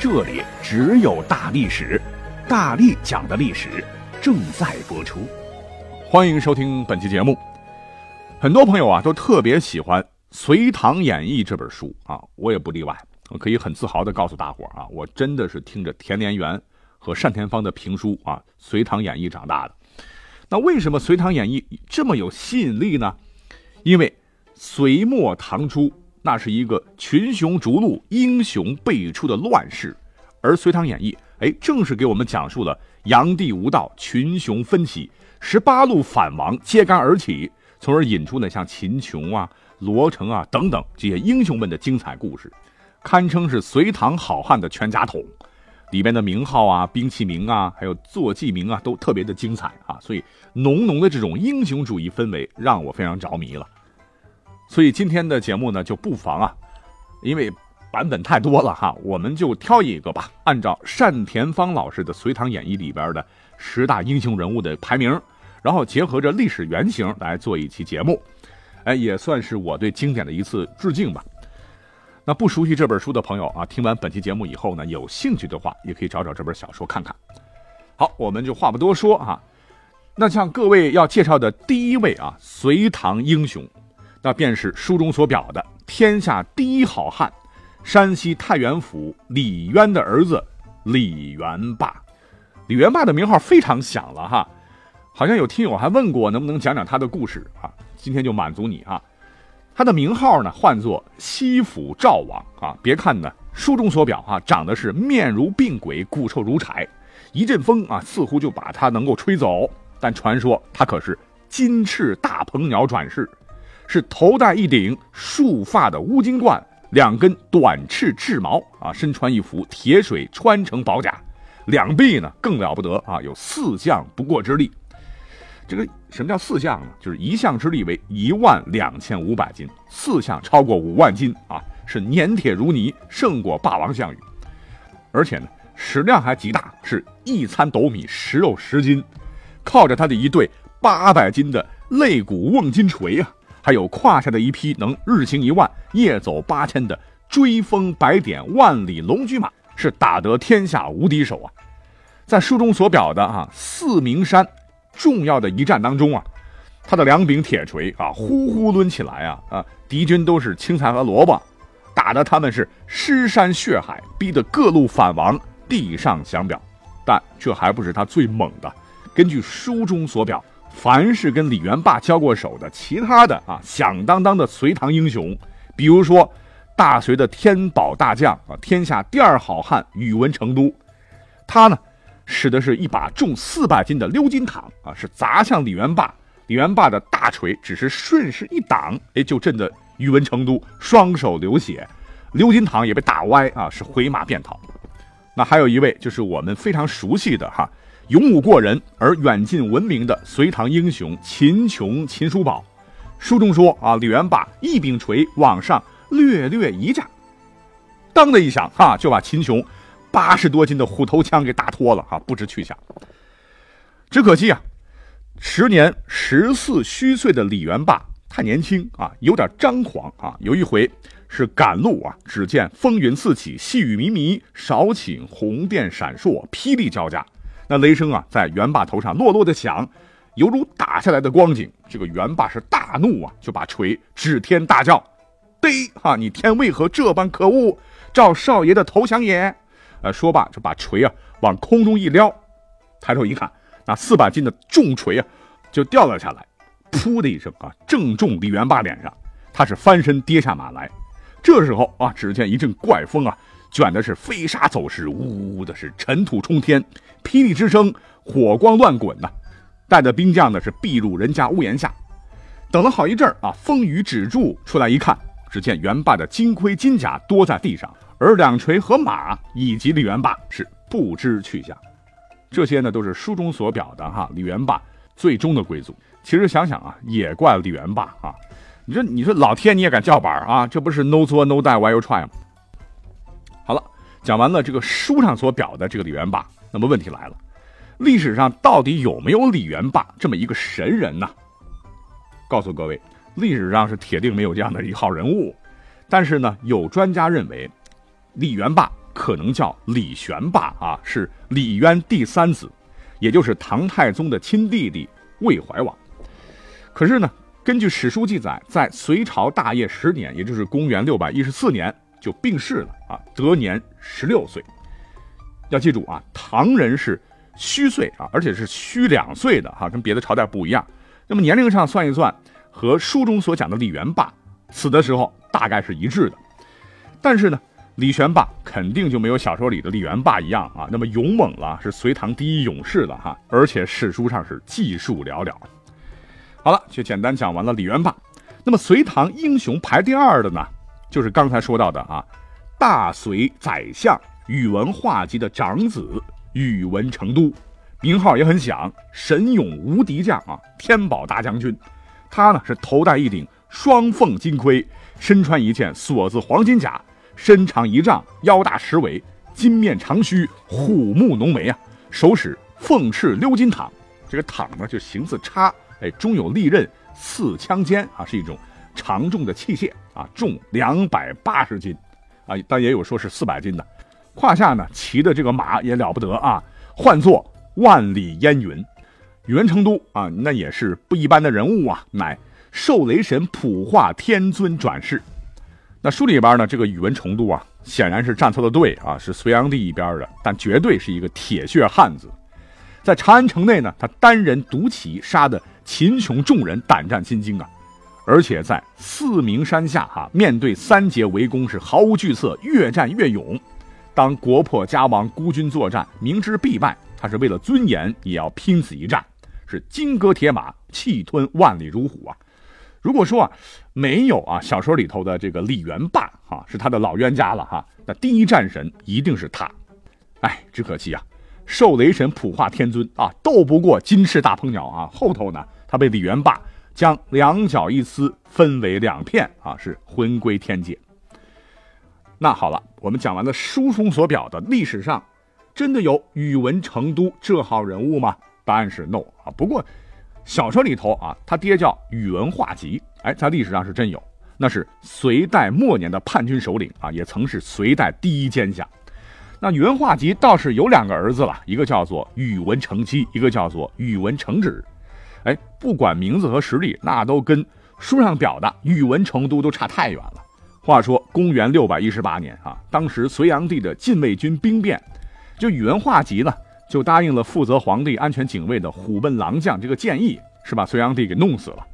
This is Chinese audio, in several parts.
这里只有大历史，大力讲的历史正在播出，欢迎收听本期节目。很多朋友啊都特别喜欢《隋唐演义》这本书啊，我也不例外。我可以很自豪的告诉大伙啊，我真的是听着田连元和单田芳的评书啊，《隋唐演义》长大的。那为什么《隋唐演义》这么有吸引力呢？因为隋末唐初。那是一个群雄逐鹿、英雄辈出的乱世，而《隋唐演义》哎，正是给我们讲述了炀帝无道、群雄纷起、十八路反王揭竿而起，从而引出呢像秦琼啊、罗成啊等等这些英雄们的精彩故事，堪称是隋唐好汉的全家桶。里边的名号啊、兵器名啊、还有坐骑名啊，都特别的精彩啊，所以浓浓的这种英雄主义氛围让我非常着迷了。所以今天的节目呢，就不妨啊，因为版本太多了哈，我们就挑一个吧，按照单田芳老师的《隋唐演义》里边的十大英雄人物的排名，然后结合着历史原型来做一期节目，哎，也算是我对经典的一次致敬吧。那不熟悉这本书的朋友啊，听完本期节目以后呢，有兴趣的话，也可以找找这本小说看看。好，我们就话不多说啊，那向各位要介绍的第一位啊，隋唐英雄。那便是书中所表的天下第一好汉，山西太原府李渊的儿子李元霸。李元霸的名号非常响了哈，好像有听友还问过能不能讲讲他的故事啊？今天就满足你啊。他的名号呢，唤作西府赵王啊。别看呢，书中所表啊，长得是面如病鬼，骨瘦如柴，一阵风啊，似乎就把他能够吹走。但传说他可是金翅大鹏鸟转世。是头戴一顶束发的乌金冠，两根短翅翅毛啊，身穿一副铁水穿城宝甲，两臂呢更了不得啊，有四项不过之力。这个什么叫四项呢？就是一项之力为一万两千五百斤，四项超过五万斤啊，是粘铁如泥，胜过霸王项羽。而且呢，食量还极大，是一餐斗米，食肉十斤，靠着他的一对八百斤的肋骨瓮金锤啊。还有胯下的一匹能日行一万、夜走八千的追风百点万里龙驹马，是打得天下无敌手啊！在书中所表的啊四明山重要的一战当中啊，他的两柄铁锤啊呼呼抡起来啊啊，敌军都是青菜和萝卜，打得他们是尸山血海，逼得各路反王地上响表。但这还不是他最猛的，根据书中所表。凡是跟李元霸交过手的其他的啊响当当的隋唐英雄，比如说大隋的天宝大将啊，天下第二好汉宇文成都，他呢使的是一把重四百斤的鎏金镗啊，是砸向李元霸，李元霸的大锤只是顺势一挡，哎，就震得宇文成都双手流血，鎏金镗也被打歪啊，是回马便逃。那还有一位就是我们非常熟悉的哈。勇武过人而远近闻名的隋唐英雄秦琼、秦叔宝，书中说啊，李元霸一柄锤往上略略一炸，当的一响，哈，就把秦琼八十多斤的虎头枪给打脱了，哈，不知去向。只可惜啊，时年十四虚岁的李元霸太年轻啊，有点张狂啊。有一回是赶路啊，只见风云四起，细雨迷迷，少顷红电闪烁，霹雳交加。那雷声啊，在元霸头上落落的响，犹如打下来的光景。这个元霸是大怒啊，就把锤指天大叫：“嘚哈！你天为何这般可恶？赵少爷的投降也！”呃，说罢就把锤啊往空中一撩，抬头一看，那四百斤的重锤啊就掉了下来，噗的一声啊，正中李元霸脸上，他是翻身跌下马来。这时候啊，只见一阵怪风啊。卷的是飞沙走石，呜呜的是尘土冲天，霹雳之声，火光乱滚呐！带着兵将呢是避入人家屋檐下，等了好一阵儿啊，风雨止住，出来一看，只见元霸的金盔金甲多在地上，而两锤和马以及李元霸是不知去向。这些呢，都是书中所表的哈李元霸最终的归宿。其实想想啊，也怪李元霸啊！你说，你说老天你也敢叫板啊？这不是 no 作 no die why you try 吗？讲完了这个书上所表的这个李元霸，那么问题来了，历史上到底有没有李元霸这么一个神人呢？告诉各位，历史上是铁定没有这样的一号人物。但是呢，有专家认为，李元霸可能叫李玄霸啊，是李渊第三子，也就是唐太宗的亲弟弟魏怀王。可是呢，根据史书记载，在隋朝大业十年，也就是公元六百一十四年，就病逝了啊，得年十六岁。要记住啊，唐人是虚岁啊，而且是虚两岁的哈，跟别的朝代不一样。那么年龄上算一算，和书中所讲的李元霸死的时候。大概是一致的，但是呢，李玄霸肯定就没有小说里的李元霸一样啊，那么勇猛了，是隋唐第一勇士了哈，而且史书上是记述寥寥。好了，就简单讲完了李元霸。那么隋唐英雄排第二的呢，就是刚才说到的啊，大隋宰相宇文化及的长子宇文成都，名号也很响，神勇无敌将啊，天宝大将军。他呢是头戴一顶双凤金盔。身穿一件锁子黄金甲，身长一丈，腰大十围，金面长须，虎目浓眉啊，手使凤翅鎏金镗，这个镗呢就形似叉，哎，中有利刃，刺枪尖啊，是一种常重的器械啊，重两百八十斤啊，但也有说是四百斤的。胯下呢骑的这个马也了不得啊，唤作万里烟云。宇文成都啊，那也是不一般的人物啊，乃。受雷神普化天尊转世，那书里边呢，这个宇文成都啊，显然是站错了队啊，是隋炀帝一边的，但绝对是一个铁血汉子。在长安城内呢，他单人独骑，杀的秦琼众人胆战心惊啊！而且在四明山下哈，面对三杰围攻是毫无惧色，越战越勇。当国破家亡，孤军作战，明知必败，他是为了尊严也要拼死一战，是金戈铁马，气吞万里如虎啊！如果说啊，没有啊，小说里头的这个李元霸啊，是他的老冤家了哈。那第一战神一定是他。哎，只可惜啊，受雷神普化天尊啊，斗不过金翅大鹏鸟啊。后头呢，他被李元霸将两脚一撕，分为两片啊，是魂归天界。那好了，我们讲完了书中所表的历史上，真的有宇文成都这号人物吗？答案是 no 啊。不过。小说里头啊，他爹叫宇文化及，哎，在历史上是真有，那是隋代末年的叛军首领啊，也曾是隋代第一奸相。那宇文化及倒是有两个儿子了，一个叫做宇文成基，一个叫做宇文成止。不管名字和实力，那都跟书上表的宇文成都都差太远了。话说公元六百一十八年啊，当时隋炀帝的禁卫军兵变，就宇文化及呢。就答应了负责皇帝安全警卫的虎贲郎将这个建议，是把隋炀帝给弄死了。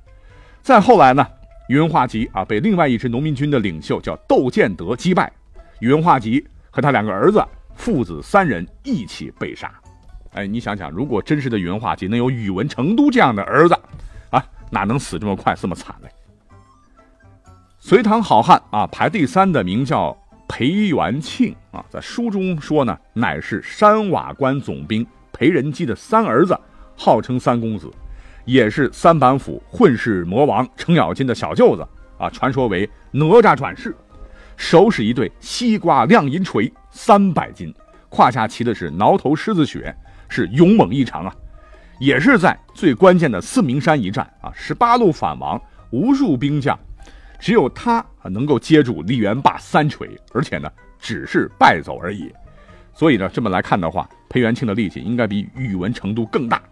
再后来呢，宇文化及啊被另外一支农民军的领袖叫窦建德击败，宇文化及和他两个儿子父子三人一起被杀。哎，你想想，如果真实的宇文化及能有宇文成都这样的儿子，啊，哪能死这么快这么惨嘞？隋唐好汉啊，排第三的名叫。裴元庆啊，在书中说呢，乃是山瓦关总兵裴仁基的三儿子，号称三公子，也是三板斧混世魔王程咬金的小舅子啊。传说为哪吒转世，手使一对西瓜亮银锤，三百斤，胯下骑的是挠头狮子血，是勇猛异常啊。也是在最关键的四明山一战啊，十八路反王，无数兵将。只有他啊能够接住李元霸三锤，而且呢只是败走而已。所以呢这么来看的话，裴元庆的力气应该比宇文成都更大。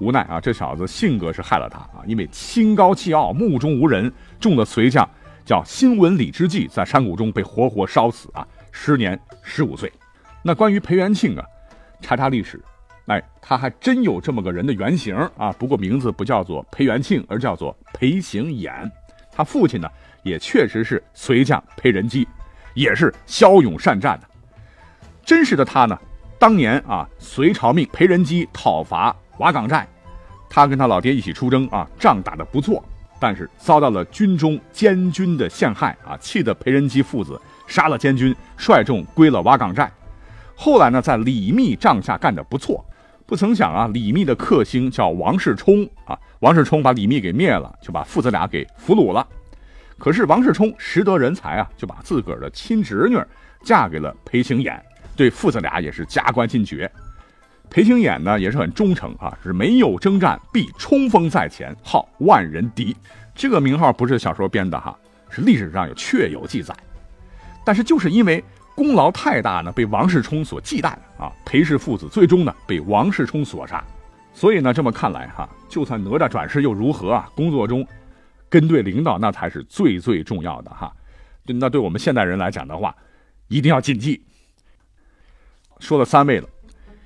无奈啊，这小子性格是害了他啊，因为心高气傲、目中无人，中了隋将叫新文礼之计，在山谷中被活活烧死啊，时年十五岁。那关于裴元庆啊，查查历史，哎，他还真有这么个人的原型啊，不过名字不叫做裴元庆，而叫做裴行俨。他父亲呢，也确实是隋将裴仁基，也是骁勇善战的。真实的他呢，当年啊，隋朝命裴仁基讨伐瓦岗寨，他跟他老爹一起出征啊，仗打得不错，但是遭到了军中监军的陷害啊，气得裴仁基父子杀了监军，率众归了瓦岗寨。后来呢，在李密帐下干得不错。不曾想啊，李密的克星叫王世充啊，王世充把李密给灭了，就把父子俩给俘虏了。可是王世充识得人才啊，就把自个儿的亲侄女嫁给了裴行俨，对父子俩也是加官进爵。裴行俨呢也是很忠诚啊，是没有征战必冲锋在前，号万人敌。这个名号不是小说编的哈，是历史上有确有记载。但是就是因为。功劳太大呢，被王世充所忌惮啊！裴氏父子最终呢被王世充所杀，所以呢这么看来哈，就算哪吒转世又如何啊？工作中跟对领导那才是最最重要的哈。那对我们现代人来讲的话，一定要谨记。说了三位了，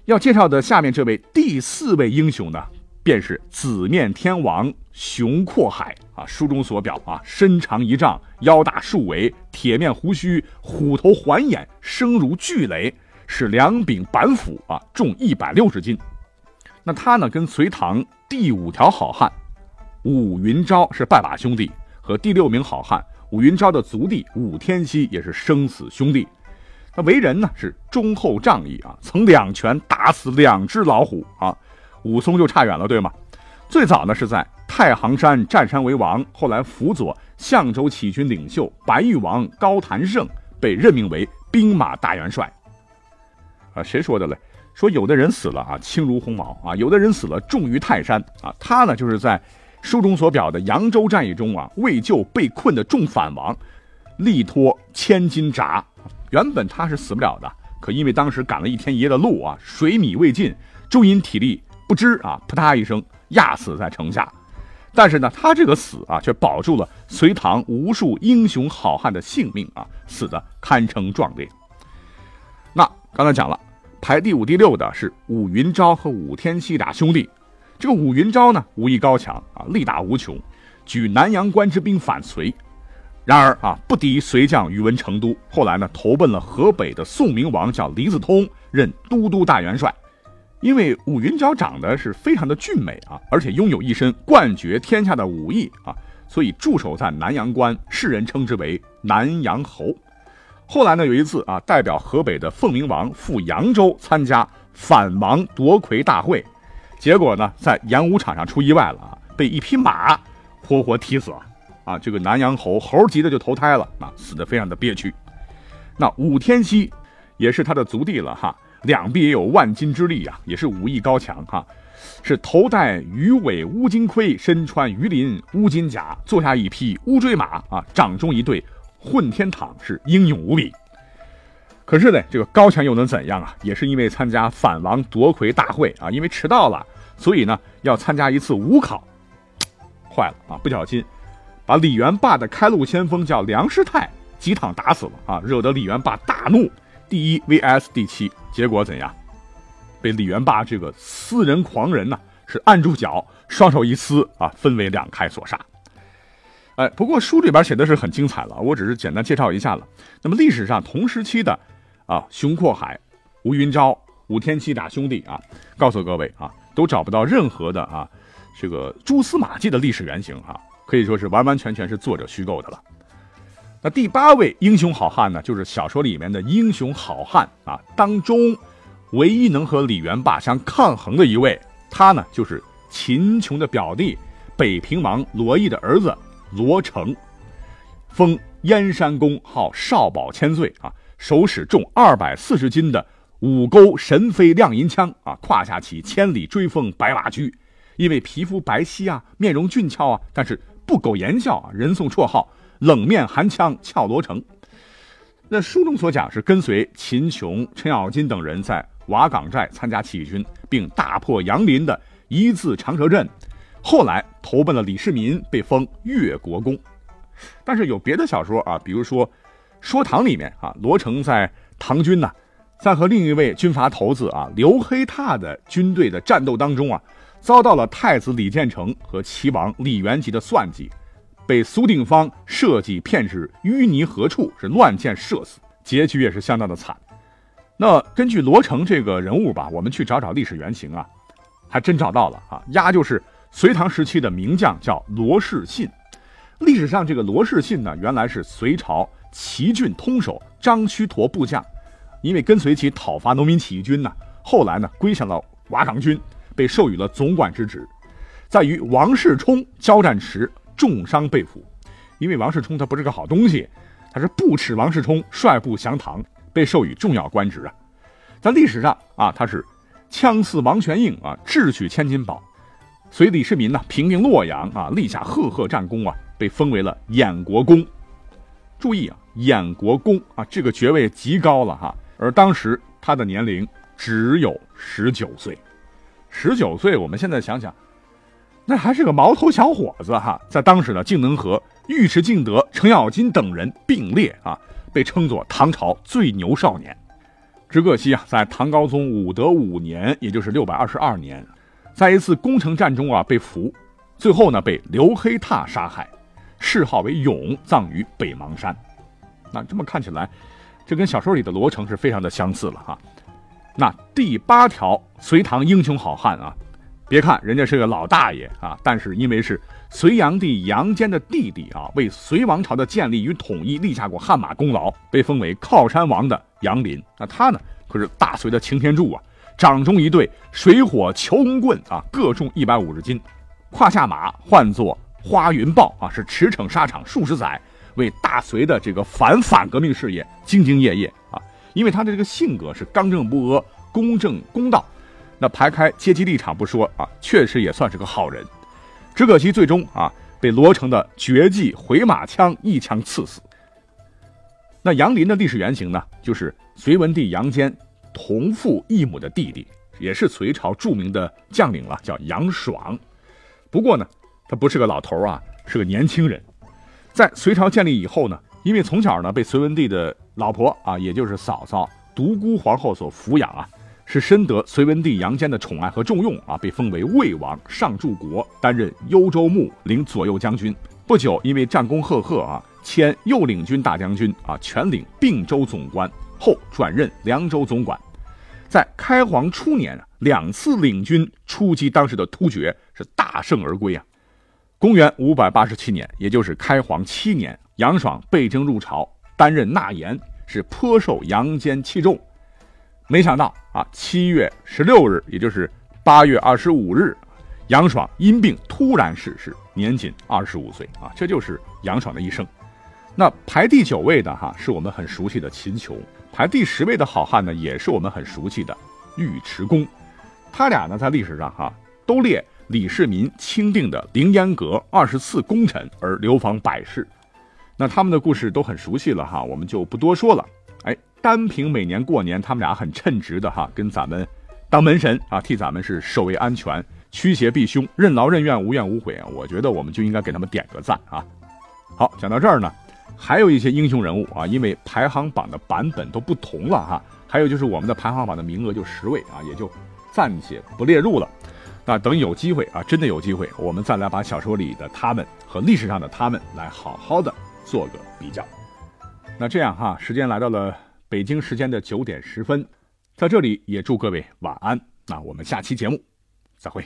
要介绍的下面这位第四位英雄呢？便是紫面天王熊阔海啊，书中所表啊，身长一丈，腰大数围，铁面胡须，虎头环眼，声如巨雷，是两柄板斧啊，重一百六十斤。那他呢，跟隋唐第五条好汉武云昭是拜把兄弟，和第六名好汉武云昭的族弟武天锡也是生死兄弟。那为人呢是忠厚仗义啊，曾两拳打死两只老虎啊。武松就差远了，对吗？最早呢是在太行山占山为王，后来辅佐相州起军领袖白玉王高谭胜，被任命为兵马大元帅。啊，谁说的嘞？说有的人死了啊，轻如鸿毛啊；有的人死了重于泰山啊。他呢，就是在书中所表的扬州战役中啊，为救被困的众反王，力托千斤闸。原本他是死不了的，可因为当时赶了一天一夜的路啊，水米未进，终因体力。不知啊，扑嗒一声压死在城下，但是呢，他这个死啊，却保住了隋唐无数英雄好汉的性命啊，死的堪称壮烈。那刚才讲了，排第五、第六的是武云昭和武天锡俩兄弟。这个武云昭呢，武艺高强啊，力大无穷，举南阳关之兵反隋，然而啊，不敌隋将宇文成都，后来呢，投奔了河北的宋明王，叫李子通，任都督大元帅。因为武云娇长得是非常的俊美啊，而且拥有一身冠绝天下的武艺啊，所以驻守在南阳关，世人称之为南阳侯。后来呢，有一次啊，代表河北的凤鸣王赴扬州参加反王夺魁大会，结果呢，在演武场上出意外了啊，被一匹马活活踢死了啊。这个南阳侯猴急的就投胎了啊，死的非常的憋屈。那武天锡也是他的族弟了哈。两臂也有万斤之力啊，也是武艺高强哈，是头戴鱼尾乌金盔，身穿鱼鳞乌金甲，坐下一匹乌骓马啊，掌中一对混天镗，是英勇无比。可是呢，这个高强又能怎样啊？也是因为参加反王夺魁大会啊，因为迟到了，所以呢要参加一次武考，坏了啊，不小心把李元霸的开路先锋叫梁师太几趟打死了啊，惹得李元霸大怒。第一 vs 第七，结果怎样？被李元霸这个私人狂人呢，是按住脚，双手一撕啊，分为两开所杀。哎，不过书里边写的是很精彩了，我只是简单介绍一下了。那么历史上同时期的啊，熊阔海、吴云昭、武天锡俩兄弟啊，告诉各位啊，都找不到任何的啊这个蛛丝马迹的历史原型哈，可以说是完完全全是作者虚构的了。那第八位英雄好汉呢，就是小说里面的英雄好汉啊，当中唯一能和李元霸相抗衡的一位，他呢就是秦琼的表弟，北平王罗毅的儿子罗成，封燕山公，号少保千岁啊，手使重二百四十斤的五钩神飞亮银枪啊，胯下骑千里追风白马驹，因为皮肤白皙啊，面容俊俏啊，但是不苟言笑啊，人送绰号。冷面寒枪俏罗成，那书中所讲是跟随秦琼、程咬金等人在瓦岗寨参加起义军，并大破杨林的一字长蛇阵，后来投奔了李世民，被封越国公。但是有别的小说啊，比如说《说唐》里面啊，罗成在唐军呢，在和另一位军阀头子啊刘黑闼的军队的战斗当中啊，遭到了太子李建成和齐王李元吉的算计。被苏定方设计骗至淤泥河处，是乱箭射死，结局也是相当的惨。那根据罗成这个人物吧，我们去找找历史原型啊，还真找到了啊，丫就是隋唐时期的名将，叫罗士信。历史上这个罗士信呢，原来是隋朝齐郡通守张须陀部将因为跟随其讨伐农民起义军呢，后来呢归降了瓦岗军，被授予了总管之职。在与王世充交战时重伤被俘，因为王世充他不是个好东西，他是不耻王世充率部降唐，被授予重要官职啊。在历史上啊，他是枪刺王玄应啊，智取千金宝，随李世民呢平定洛阳啊，立下赫赫战功啊，被封为了衍国公。注意啊，衍国公啊，这个爵位极高了哈。而当时他的年龄只有十九岁，十九岁，我们现在想想。那还是个毛头小伙子哈，在当时呢，竟能和尉迟敬德、程咬金等人并列啊，被称作唐朝最牛少年。只可惜啊，在唐高宗武德五年，也就是六百二十二年，在一次攻城战中啊被俘，最后呢被刘黑闼杀害，谥号为勇，葬于北邙山。那这么看起来，这跟小说里的罗成是非常的相似了哈。那第八条隋唐英雄好汉啊。别看人家是个老大爷啊，但是因为是隋炀帝杨坚的弟弟啊，为隋王朝的建立与统一立下过汗马功劳，被封为靠山王的杨林。那他呢，可是大隋的擎天柱啊，掌中一对水火求龙棍啊，各重一百五十斤，胯下马唤作花云豹啊，是驰骋沙场数十载，为大隋的这个反反革命事业兢兢业业啊。因为他的这个性格是刚正不阿、公正公道。那排开阶级立场不说啊，确实也算是个好人，只可惜最终啊被罗成的绝技回马枪一枪刺死。那杨林的历史原型呢，就是隋文帝杨坚同父异母的弟弟，也是隋朝著名的将领了，叫杨爽。不过呢，他不是个老头啊，是个年轻人。在隋朝建立以后呢，因为从小呢被隋文帝的老婆啊，也就是嫂嫂独孤皇后所抚养啊。是深得隋文帝杨坚的宠爱和重用啊，被封为魏王，上柱国，担任幽州牧，领左右将军。不久，因为战功赫赫啊，迁右领军大将军啊，全领并州总管，后转任凉州总管。在开皇初年啊，两次领军出击当时的突厥，是大胜而归啊。公元五百八十七年，也就是开皇七年，杨爽被征入朝，担任纳言，是颇受杨坚器重。没想到啊，七月十六日，也就是八月二十五日，杨爽因病突然逝世，年仅二十五岁啊，这就是杨爽的一生。那排第九位的哈，是我们很熟悉的秦琼；排第十位的好汉呢，也是我们很熟悉的尉迟恭。他俩呢，在历史上哈，都列李世民钦定的凌烟阁二十四功臣而流芳百世。那他们的故事都很熟悉了哈，我们就不多说了。单凭每年过年，他们俩很称职的哈，跟咱们当门神啊，替咱们是守卫安全、驱邪避凶、任劳任怨、无怨无悔啊！我觉得我们就应该给他们点个赞啊！好，讲到这儿呢，还有一些英雄人物啊，因为排行榜的版本都不同了哈，还有就是我们的排行榜的名额就十位啊，也就暂且不列入了。那等有机会啊，真的有机会，我们再来把小说里的他们和历史上的他们来好好的做个比较。那这样哈，时间来到了北京时间的九点十分，在这里也祝各位晚安。那我们下期节目再会。